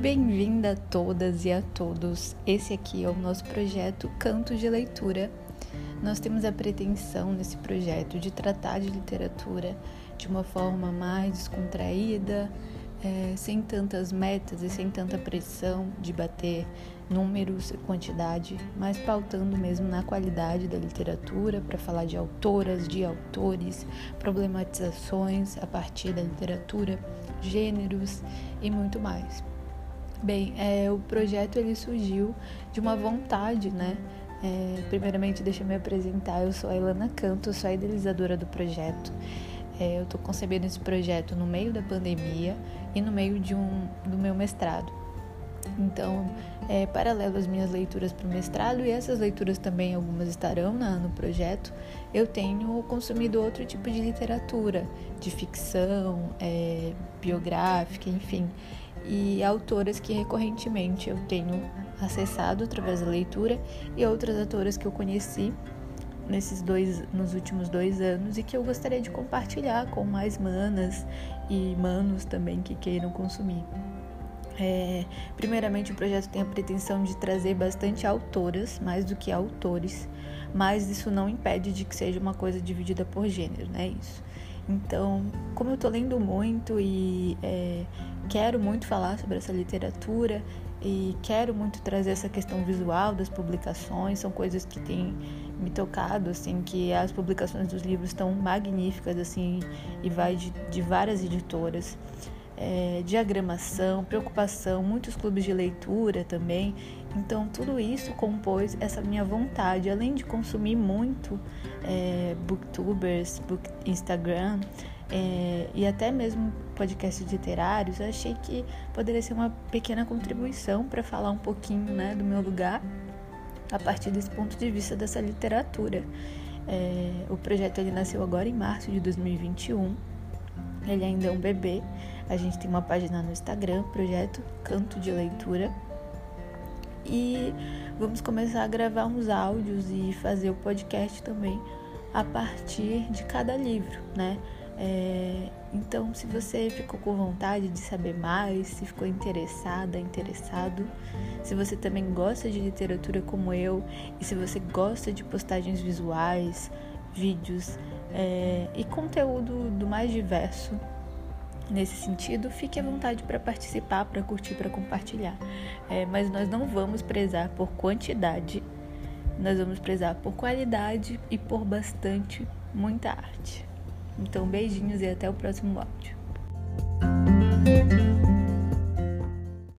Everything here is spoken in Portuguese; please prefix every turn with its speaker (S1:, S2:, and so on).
S1: Bem-vinda a todas e a todos. Esse aqui é o nosso projeto Canto de Leitura. Nós temos a pretensão nesse projeto de tratar de literatura de uma forma mais descontraída, é, sem tantas metas e sem tanta pressão de bater números e quantidade, mas pautando mesmo na qualidade da literatura para falar de autoras, de autores, problematizações a partir da literatura, gêneros e muito mais. Bem, é, o projeto ele surgiu de uma vontade, né? É, primeiramente, deixa eu me apresentar. Eu sou a Ilana Canto, sou a idealizadora do projeto. É, eu estou concebendo esse projeto no meio da pandemia e no meio de um, do meu mestrado. Então, é paralelo às minhas leituras para o mestrado, e essas leituras também, algumas estarão na, no projeto, eu tenho consumido outro tipo de literatura, de ficção, é, biográfica, enfim, e autoras que recorrentemente eu tenho acessado através da leitura e outras autoras que eu conheci nesses dois, nos últimos dois anos e que eu gostaria de compartilhar com mais manas e manos também que queiram consumir. É, primeiramente, o projeto tem a pretensão de trazer bastante autoras, mais do que autores, mas isso não impede de que seja uma coisa dividida por gênero, né? Isso. Então, como eu estou lendo muito e é, quero muito falar sobre essa literatura e quero muito trazer essa questão visual das publicações, são coisas que têm me tocado, assim, que as publicações dos livros estão magníficas, assim, e vai de, de várias editoras. É, diagramação, preocupação, muitos clubes de leitura também. Então, tudo isso compôs essa minha vontade, além de consumir muito é, booktubers, book, Instagram é, e até mesmo podcasts literários, eu achei que poderia ser uma pequena contribuição para falar um pouquinho né, do meu lugar a partir desse ponto de vista dessa literatura. É, o projeto ele nasceu agora em março de 2021. Ele ainda é um bebê. A gente tem uma página no Instagram, projeto Canto de Leitura. E vamos começar a gravar uns áudios e fazer o podcast também a partir de cada livro, né? É, então, se você ficou com vontade de saber mais, se ficou interessada, interessado, se você também gosta de literatura como eu e se você gosta de postagens visuais, vídeos é, e conteúdo do mais diverso Nesse sentido, fique à vontade para participar, para curtir, para compartilhar. É, mas nós não vamos prezar por quantidade, nós vamos prezar por qualidade e por bastante, muita arte. Então, beijinhos e até o próximo áudio.